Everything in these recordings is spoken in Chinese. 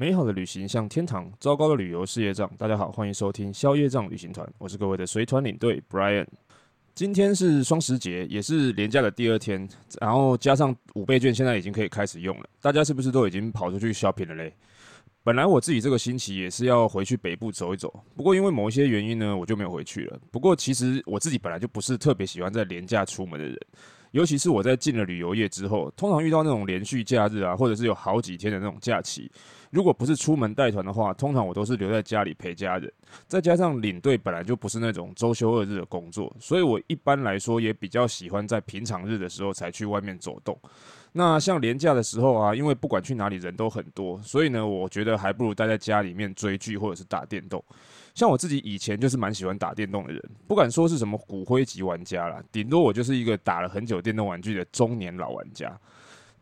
美好的旅行像天堂，糟糕的旅游是业障。大家好，欢迎收听消业障旅行团，我是各位的随团领队 Brian。今天是双十节，也是连假的第二天，然后加上五倍券，现在已经可以开始用了。大家是不是都已经跑出去 shopping 了嘞？本来我自己这个星期也是要回去北部走一走，不过因为某一些原因呢，我就没有回去了。不过其实我自己本来就不是特别喜欢在连假出门的人。尤其是我在进了旅游业之后，通常遇到那种连续假日啊，或者是有好几天的那种假期，如果不是出门带团的话，通常我都是留在家里陪家人。再加上领队本来就不是那种周休二日的工作，所以我一般来说也比较喜欢在平常日的时候才去外面走动。那像连假的时候啊，因为不管去哪里人都很多，所以呢，我觉得还不如待在家里面追剧或者是打电动。像我自己以前就是蛮喜欢打电动的人，不敢说是什么骨灰级玩家啦，顶多我就是一个打了很久电动玩具的中年老玩家。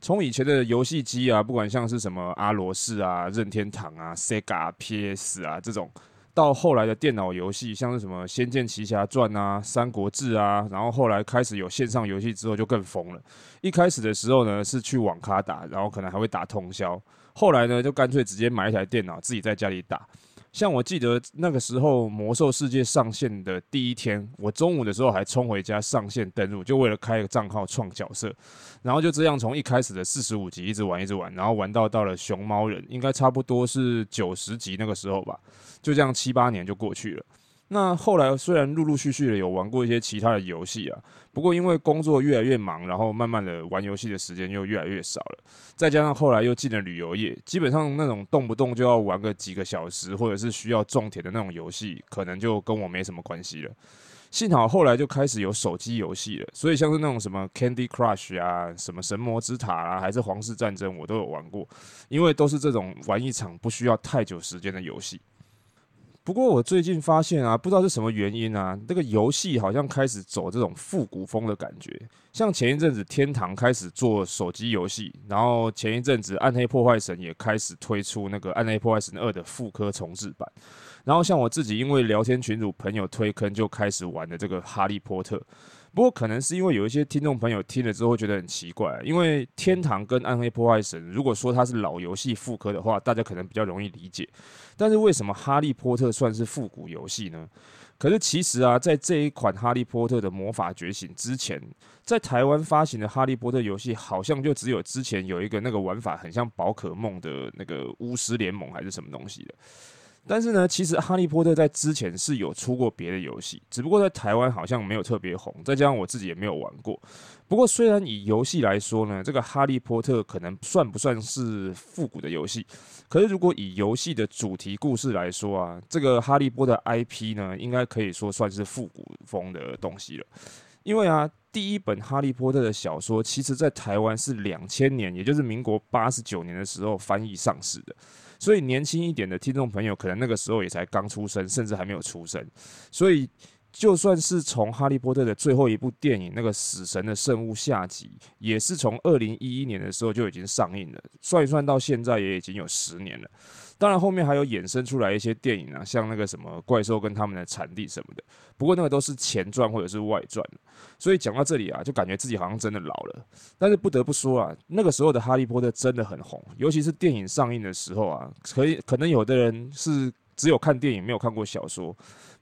从以前的游戏机啊，不管像是什么阿罗士啊、任天堂啊、Sega、PS 啊这种，到后来的电脑游戏，像是什么《仙剑奇侠传》啊、《三国志》啊，然后后来开始有线上游戏之后就更疯了。一开始的时候呢，是去网咖打，然后可能还会打通宵，后来呢就干脆直接买一台电脑自己在家里打。像我记得那个时候《魔兽世界》上线的第一天，我中午的时候还冲回家上线登录，就为了开个账号创角色，然后就这样从一开始的四十五级一直玩一直玩，然后玩到到了熊猫人，应该差不多是九十级那个时候吧，就这样七八年就过去了。那后来虽然陆陆续续的有玩过一些其他的游戏啊，不过因为工作越来越忙，然后慢慢的玩游戏的时间又越来越少了。再加上后来又进了旅游业，基本上那种动不动就要玩个几个小时，或者是需要种田的那种游戏，可能就跟我没什么关系了。幸好后来就开始有手机游戏了，所以像是那种什么 Candy Crush 啊，什么神魔之塔啊，还是皇室战争，我都有玩过，因为都是这种玩一场不需要太久时间的游戏。不过我最近发现啊，不知道是什么原因啊，这个游戏好像开始走这种复古风的感觉。像前一阵子天堂开始做手机游戏，然后前一阵子暗黑破坏神也开始推出那个暗黑破坏神二的复刻重置版。然后像我自己，因为聊天群组朋友推坑，就开始玩的这个哈利波特。不过可能是因为有一些听众朋友听了之后觉得很奇怪，因为天堂跟暗黑破坏神，如果说它是老游戏复刻的话，大家可能比较容易理解。但是为什么哈利波特算是复古游戏呢？可是其实啊，在这一款哈利波特的魔法觉醒之前，在台湾发行的哈利波特游戏，好像就只有之前有一个那个玩法很像宝可梦的那个巫师联盟还是什么东西的。但是呢，其实《哈利波特》在之前是有出过别的游戏，只不过在台湾好像没有特别红，再加上我自己也没有玩过。不过，虽然以游戏来说呢，这个《哈利波特》可能算不算是复古的游戏？可是，如果以游戏的主题故事来说啊，这个《哈利波特》IP 呢，应该可以说算是复古风的东西了。因为啊，第一本《哈利波特》的小说，其实在台湾是两千年，也就是民国八十九年的时候翻译上市的。所以年轻一点的听众朋友，可能那个时候也才刚出生，甚至还没有出生。所以，就算是从《哈利波特》的最后一部电影那个《死神的圣物》下集，也是从二零一一年的时候就已经上映了。算一算，到现在也已经有十年了。当然，后面还有衍生出来一些电影啊，像那个什么怪兽跟他们的产地什么的。不过那个都是前传或者是外传。所以讲到这里啊，就感觉自己好像真的老了。但是不得不说啊，那个时候的哈利波特真的很红，尤其是电影上映的时候啊，可以可能有的人是只有看电影没有看过小说。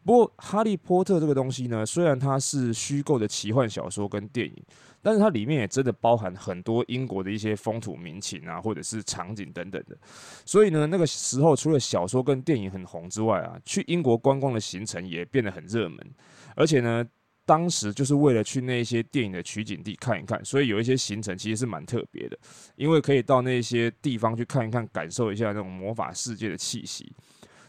不过哈利波特这个东西呢，虽然它是虚构的奇幻小说跟电影，但是它里面也真的包含很多英国的一些风土民情啊，或者是场景等等的。所以呢，那个时候除了小说跟电影很红之外啊，去英国观光的行程也变得很热门，而且呢。当时就是为了去那些电影的取景地看一看，所以有一些行程其实是蛮特别的，因为可以到那些地方去看一看，感受一下那种魔法世界的气息。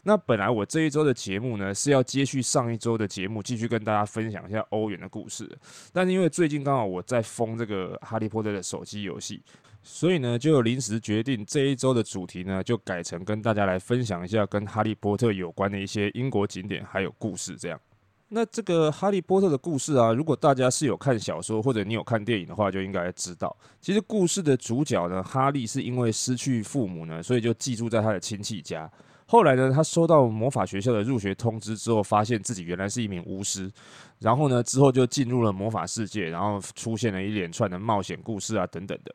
那本来我这一周的节目呢，是要接续上一周的节目，继续跟大家分享一下欧元的故事，但是因为最近刚好我在封这个哈利波特的手机游戏。所以呢，就临时决定这一周的主题呢，就改成跟大家来分享一下跟哈利波特有关的一些英国景点还有故事。这样，那这个哈利波特的故事啊，如果大家是有看小说或者你有看电影的话，就应该知道，其实故事的主角呢，哈利是因为失去父母呢，所以就寄住在他的亲戚家。后来呢，他收到魔法学校的入学通知之后，发现自己原来是一名巫师。然后呢，之后就进入了魔法世界，然后出现了一连串的冒险故事啊，等等的。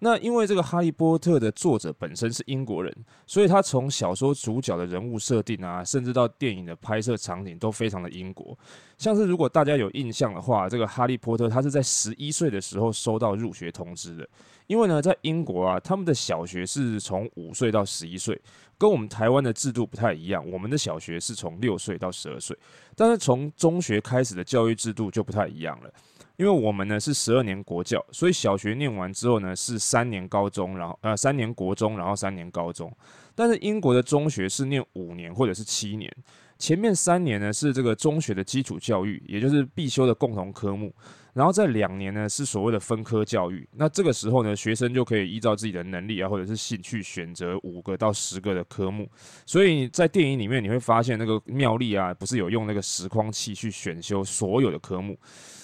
那因为这个《哈利波特》的作者本身是英国人，所以他从小说主角的人物设定啊，甚至到电影的拍摄场景都非常的英国。像是如果大家有印象的话，这个哈利波特他是在十一岁的时候收到入学通知的。因为呢，在英国啊，他们的小学是从五岁到十一岁，跟我们台湾的制度不太一样。我们的小学是从六岁到十二岁，但是从中学开始的教育制度就不太一样了。因为我们呢是十二年国教，所以小学念完之后呢是三年高中，然后呃三年国中，然后三年高中。但是英国的中学是念五年或者是七年。前面三年呢是这个中学的基础教育，也就是必修的共同科目，然后在两年呢是所谓的分科教育。那这个时候呢，学生就可以依照自己的能力啊，或者是兴趣选择五个到十个的科目。所以在电影里面你会发现，那个妙丽啊，不是有用那个时光器去选修所有的科目，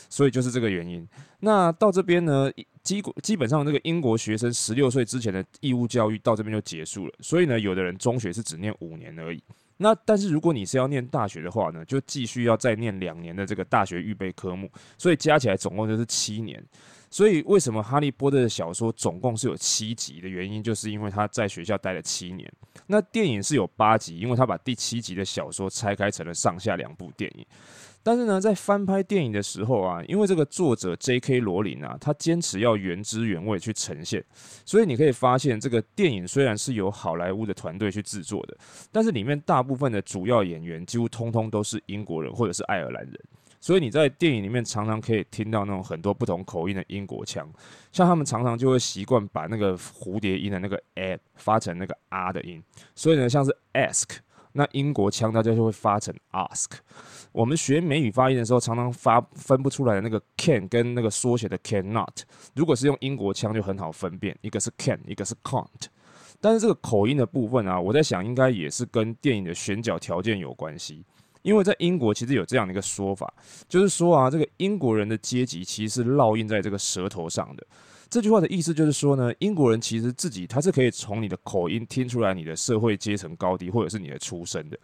所以就是这个原因。那到这边呢，基基本上这个英国学生十六岁之前的义务教育到这边就结束了。所以呢，有的人中学是只念五年而已。那但是如果你是要念大学的话呢，就继续要再念两年的这个大学预备科目，所以加起来总共就是七年。所以为什么哈利波特的小说总共是有七集的原因，就是因为他在学校待了七年。那电影是有八集，因为他把第七集的小说拆开成了上下两部电影。但是呢，在翻拍电影的时候啊，因为这个作者 J.K. 罗琳啊，他坚持要原汁原味去呈现，所以你可以发现，这个电影虽然是由好莱坞的团队去制作的，但是里面大部分的主要演员几乎通通都是英国人或者是爱尔兰人，所以你在电影里面常常可以听到那种很多不同口音的英国腔，像他们常常就会习惯把那个蝴蝶音的那个 a 发成那个 r 的音，所以呢，像是 ask，那英国腔大家就会发成 ask。我们学美语发音的时候，常常发分不出来的那个 can 跟那个缩写的 cannot，如果是用英国腔就很好分辨，一个是 can，一个是 can't。但是这个口音的部分啊，我在想应该也是跟电影的选角条件有关系，因为在英国其实有这样的一个说法，就是说啊，这个英国人的阶级其实是烙印在这个舌头上的。这句话的意思就是说呢，英国人其实自己他是可以从你的口音听出来你的社会阶层高低，或者是你的出身的。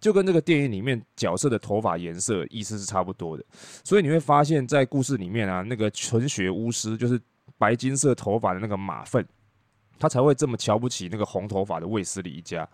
就跟这个电影里面角色的头发颜色意思是差不多的，所以你会发现在故事里面啊，那个纯血巫师就是白金色头发的那个马粪，他才会这么瞧不起那个红头发的卫斯理一家。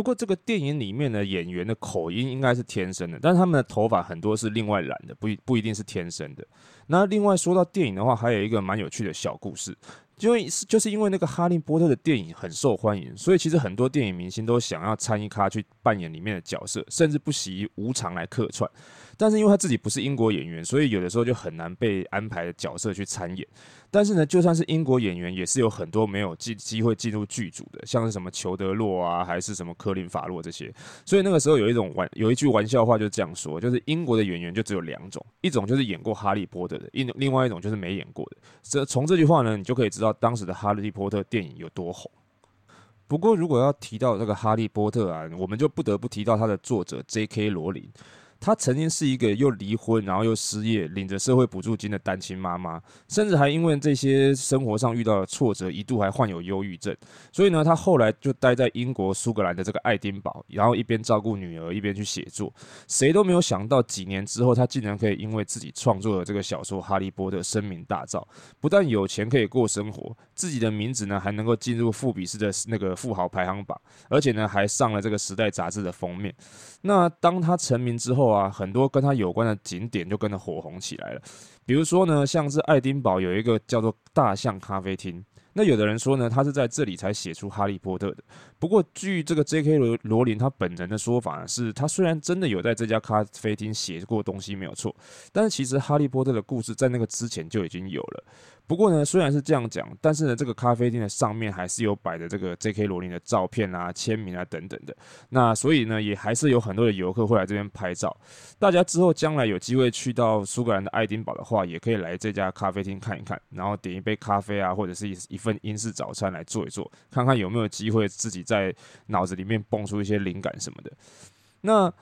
不过这个电影里面的演员的口音应该是天生的，但是他们的头发很多是另外染的，不不一定是天生的。那另外说到电影的话，还有一个蛮有趣的小故事。就就是因为那个哈利波特的电影很受欢迎，所以其实很多电影明星都想要参与他去扮演里面的角色，甚至不惜无偿来客串。但是因为他自己不是英国演员，所以有的时候就很难被安排角色去参演。但是呢，就算是英国演员，也是有很多没有机机会进入剧组的，像是什么裘德洛啊，还是什么科林法洛这些。所以那个时候有一种玩有一句玩笑话就是这样说，就是英国的演员就只有两种，一种就是演过哈利波特的，一另外一种就是没演过的。这从这句话呢，你就可以知道当时的哈利波特电影有多红。不过如果要提到这个哈利波特啊，我们就不得不提到他的作者 J.K. 罗琳。她曾经是一个又离婚，然后又失业，领着社会补助金的单亲妈妈，甚至还因为这些生活上遇到的挫折，一度还患有忧郁症。所以呢，她后来就待在英国苏格兰的这个爱丁堡，然后一边照顾女儿，一边去写作。谁都没有想到，几年之后，她竟然可以因为自己创作的这个小说《哈利波特》声名大噪，不但有钱可以过生活，自己的名字呢还能够进入富比士的那个富豪排行榜，而且呢还上了这个时代杂志的封面。那当她成名之后，哇，很多跟他有关的景点就跟着火红起来了。比如说呢，像是爱丁堡有一个叫做大象咖啡厅。那有的人说呢，他是在这里才写出《哈利波特》的。不过，据这个 J.K. 罗罗琳他本人的说法呢，是他虽然真的有在这家咖啡厅写过东西没有错，但是其实哈利波特的故事在那个之前就已经有了。不过呢，虽然是这样讲，但是呢，这个咖啡厅的上面还是有摆着这个 J.K. 罗琳的照片啊、签名啊等等的。那所以呢，也还是有很多的游客会来这边拍照。大家之后将来有机会去到苏格兰的爱丁堡的话，也可以来这家咖啡厅看一看，然后点一杯咖啡啊，或者是一一份英式早餐来坐一坐，看看有没有机会自己在脑子里面蹦出一些灵感什么的。那。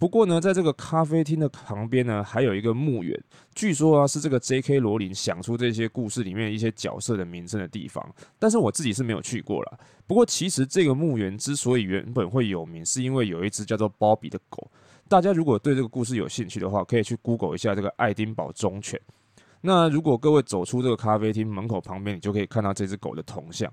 不过呢，在这个咖啡厅的旁边呢，还有一个墓园，据说啊是这个 J.K. 罗琳想出这些故事里面一些角色的名称的地方。但是我自己是没有去过啦。不过其实这个墓园之所以原本会有名，是因为有一只叫做鲍比的狗。大家如果对这个故事有兴趣的话，可以去 Google 一下这个爱丁堡忠犬。那如果各位走出这个咖啡厅门口旁边，你就可以看到这只狗的铜像。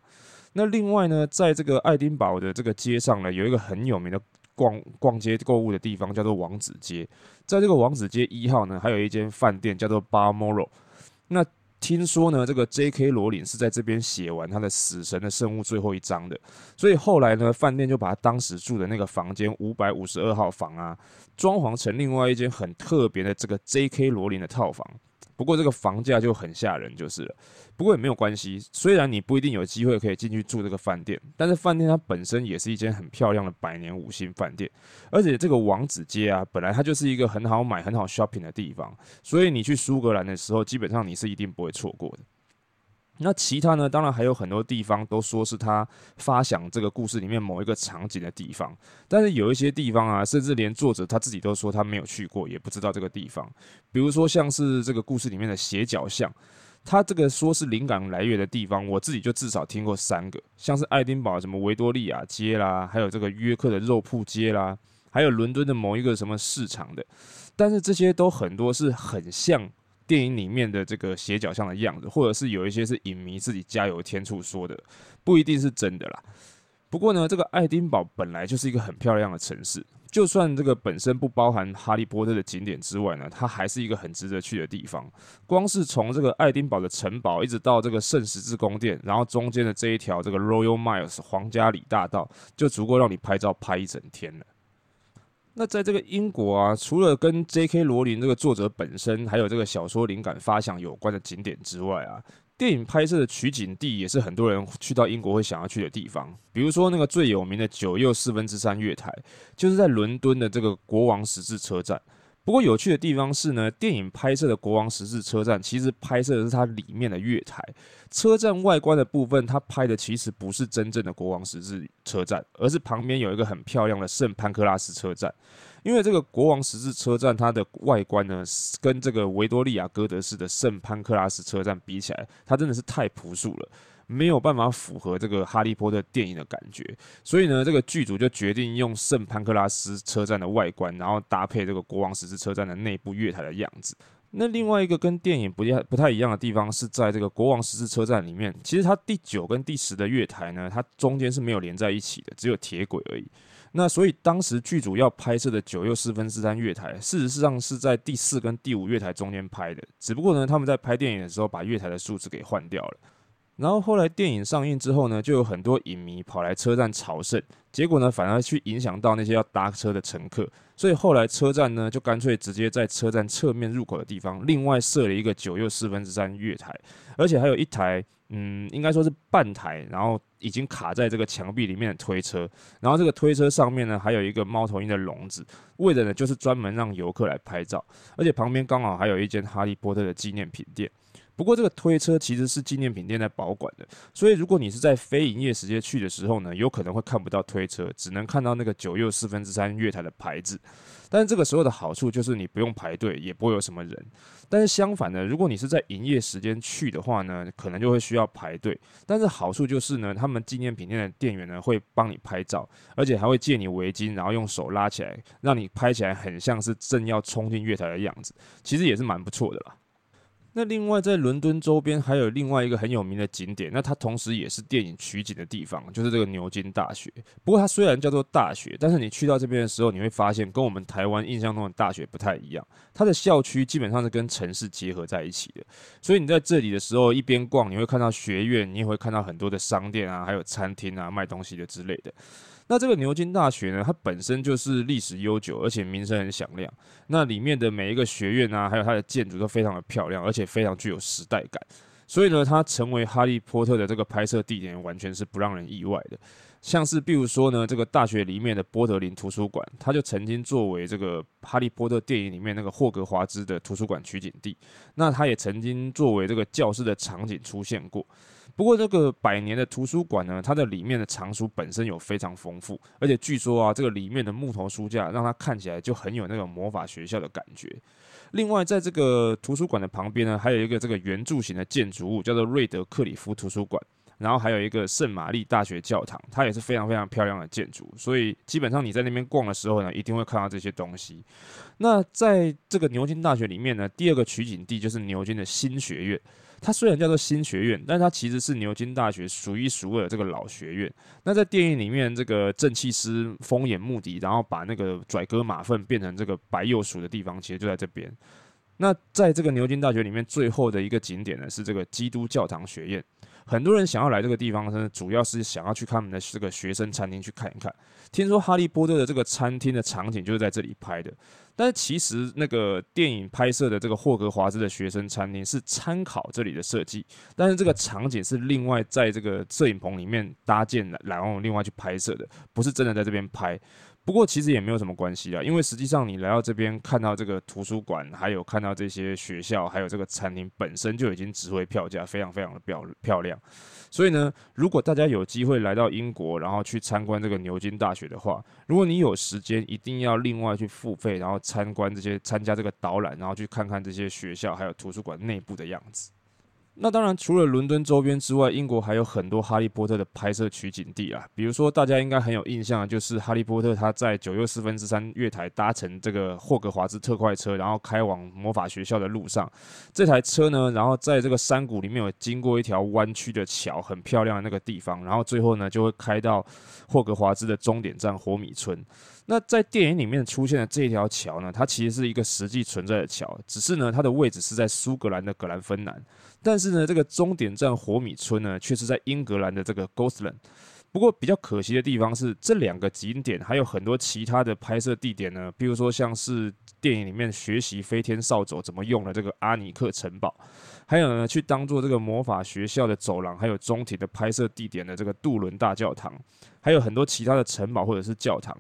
那另外呢，在这个爱丁堡的这个街上呢，有一个很有名的。逛逛街购物的地方叫做王子街，在这个王子街一号呢，还有一间饭店叫做 Balmoral。那听说呢，这个 J.K. 罗琳是在这边写完他的《死神的圣物》最后一章的，所以后来呢，饭店就把他当时住的那个房间五百五十二号房啊，装潢成另外一间很特别的这个 J.K. 罗琳的套房。不过这个房价就很吓人，就是了。不过也没有关系，虽然你不一定有机会可以进去住这个饭店，但是饭店它本身也是一间很漂亮的百年五星饭店。而且这个王子街啊，本来它就是一个很好买、很好 shopping 的地方，所以你去苏格兰的时候，基本上你是一定不会错过的。那其他呢？当然还有很多地方都说是他发想这个故事里面某一个场景的地方，但是有一些地方啊，甚至连作者他自己都说他没有去过，也不知道这个地方。比如说像是这个故事里面的斜角巷，他这个说是灵感来源的地方，我自己就至少听过三个，像是爱丁堡什么维多利亚街啦，还有这个约克的肉铺街啦，还有伦敦的某一个什么市场的，但是这些都很多是很像。电影里面的这个斜角巷的样子，或者是有一些是影迷自己加油添醋说的，不一定是真的啦。不过呢，这个爱丁堡本来就是一个很漂亮的城市，就算这个本身不包含哈利波特的景点之外呢，它还是一个很值得去的地方。光是从这个爱丁堡的城堡一直到这个圣十字宫殿，然后中间的这一条这个 Royal Miles 皇家里大道，就足够让你拍照拍一整天了。那在这个英国啊，除了跟 J.K. 罗琳这个作者本身，还有这个小说灵感发想有关的景点之外啊，电影拍摄的取景地也是很多人去到英国会想要去的地方。比如说那个最有名的九又四分之三月台，就是在伦敦的这个国王十字车站。不过有趣的地方是呢，电影拍摄的国王十字车站其实拍摄的是它里面的月台，车站外观的部分，它拍的其实不是真正的国王十字车站，而是旁边有一个很漂亮的圣潘克拉斯车站。因为这个国王十字车站它的外观呢，跟这个维多利亚哥德式的圣潘克拉斯车站比起来，它真的是太朴素了。没有办法符合这个哈利波特电影的感觉，所以呢，这个剧组就决定用圣潘克拉斯车站的外观，然后搭配这个国王十字车站的内部月台的样子。那另外一个跟电影不太不太一样的地方是在这个国王十字车站里面，其实它第九跟第十的月台呢，它中间是没有连在一起的，只有铁轨而已。那所以当时剧组要拍摄的九又四分之三月台，事实上是在第四跟第五月台中间拍的，只不过呢，他们在拍电影的时候把月台的数字给换掉了。然后后来电影上映之后呢，就有很多影迷跑来车站朝圣，结果呢，反而去影响到那些要搭车的乘客，所以后来车站呢就干脆直接在车站侧面入口的地方另外设了一个九又四分之三月台，而且还有一台，嗯，应该说是半台，然后已经卡在这个墙壁里面的推车，然后这个推车上面呢还有一个猫头鹰的笼子，为的呢就是专门让游客来拍照，而且旁边刚好还有一间哈利波特的纪念品店。不过这个推车其实是纪念品店在保管的，所以如果你是在非营业时间去的时候呢，有可能会看不到推车，只能看到那个九又四分之三月台的牌子。但是这个时候的好处就是你不用排队，也不会有什么人。但是相反的，如果你是在营业时间去的话呢，可能就会需要排队。但是好处就是呢，他们纪念品店的店员呢会帮你拍照，而且还会借你围巾，然后用手拉起来，让你拍起来很像是正要冲进月台的样子。其实也是蛮不错的啦。那另外在伦敦周边还有另外一个很有名的景点，那它同时也是电影取景的地方，就是这个牛津大学。不过它虽然叫做大学，但是你去到这边的时候，你会发现跟我们台湾印象中的大学不太一样。它的校区基本上是跟城市结合在一起的，所以你在这里的时候一边逛，你会看到学院，你也会看到很多的商店啊，还有餐厅啊，卖东西的之类的。那这个牛津大学呢，它本身就是历史悠久，而且名声很响亮。那里面的每一个学院啊，还有它的建筑都非常的漂亮，而且非常具有时代感。所以呢，它成为哈利波特的这个拍摄地点，完全是不让人意外的。像是比如说呢，这个大学里面的波德林图书馆，它就曾经作为这个哈利波特电影里面那个霍格华兹的图书馆取景地。那它也曾经作为这个教室的场景出现过。不过，这个百年的图书馆呢，它的里面的藏书本身有非常丰富，而且据说啊，这个里面的木头书架让它看起来就很有那种魔法学校的感觉。另外，在这个图书馆的旁边呢，还有一个这个圆柱形的建筑物，叫做瑞德克里夫图书馆，然后还有一个圣玛丽大学教堂，它也是非常非常漂亮的建筑。所以，基本上你在那边逛的时候呢，一定会看到这些东西。那在这个牛津大学里面呢，第二个取景地就是牛津的新学院。它虽然叫做新学院，但它其实是牛津大学数一数二的这个老学院。那在电影里面，这个正气师风眼目的，然后把那个拽哥马粪变成这个白鼬鼠的地方，其实就在这边。那在这个牛津大学里面，最后的一个景点呢，是这个基督教堂学院。很多人想要来这个地方呢，主要是想要去他们的这个学生餐厅去看一看。听说哈利波特的这个餐厅的场景就是在这里拍的，但是其实那个电影拍摄的这个霍格华兹的学生餐厅是参考这里的设计，但是这个场景是另外在这个摄影棚里面搭建的，然后另外去拍摄的，不是真的在这边拍。不过其实也没有什么关系啦，因为实际上你来到这边看到这个图书馆，还有看到这些学校，还有这个餐厅本身就已经值回票价，非常非常的漂漂亮。所以呢，如果大家有机会来到英国，然后去参观这个牛津大学的话，如果你有时间，一定要另外去付费，然后参观这些参加这个导览，然后去看看这些学校还有图书馆内部的样子。那当然，除了伦敦周边之外，英国还有很多哈利波特的拍摄取景地啊。比如说，大家应该很有印象，就是哈利波特他在九又四分之三月台搭乘这个霍格华兹特快车，然后开往魔法学校的路上，这台车呢，然后在这个山谷里面有经过一条弯曲的桥，很漂亮的那个地方，然后最后呢，就会开到霍格华兹的终点站火米村。那在电影里面出现的这条桥呢，它其实是一个实际存在的桥，只是呢，它的位置是在苏格兰的格兰芬兰，但是呢，这个终点站火米村呢，却是在英格兰的这个 g o s l a n d。不过比较可惜的地方是，这两个景点还有很多其他的拍摄地点呢，比如说像是电影里面学习飞天扫帚怎么用的这个阿尼克城堡，还有呢，去当做这个魔法学校的走廊还有中庭的拍摄地点的这个杜伦大教堂。还有很多其他的城堡或者是教堂，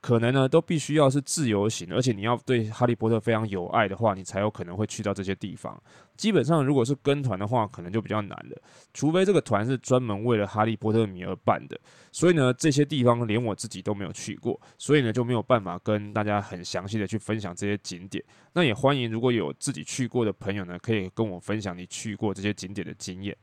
可能呢都必须要是自由行，而且你要对哈利波特非常有爱的话，你才有可能会去到这些地方。基本上如果是跟团的话，可能就比较难了，除非这个团是专门为了哈利波特迷而办的。所以呢，这些地方连我自己都没有去过，所以呢就没有办法跟大家很详细的去分享这些景点。那也欢迎如果有自己去过的朋友呢，可以跟我分享你去过这些景点的经验。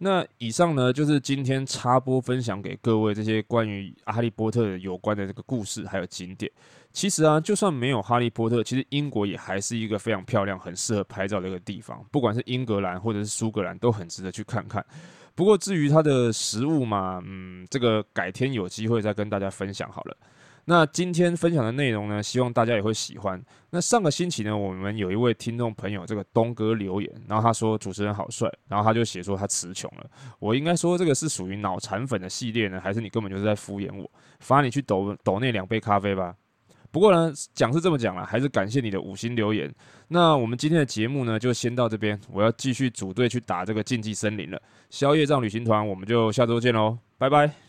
那以上呢，就是今天插播分享给各位这些关于哈利波特有关的这个故事还有景点。其实啊，就算没有哈利波特，其实英国也还是一个非常漂亮、很适合拍照的一个地方。不管是英格兰或者是苏格兰，都很值得去看看。不过至于它的食物嘛，嗯，这个改天有机会再跟大家分享好了。那今天分享的内容呢，希望大家也会喜欢。那上个星期呢，我们有一位听众朋友，这个东哥留言，然后他说主持人好帅，然后他就写说他词穷了。我应该说这个是属于脑残粉的系列呢，还是你根本就是在敷衍我？罚你去抖抖那两杯咖啡吧。不过呢，讲是这么讲了，还是感谢你的五星留言。那我们今天的节目呢，就先到这边，我要继续组队去打这个竞技森林了。消业障旅行团，我们就下周见喽，拜拜。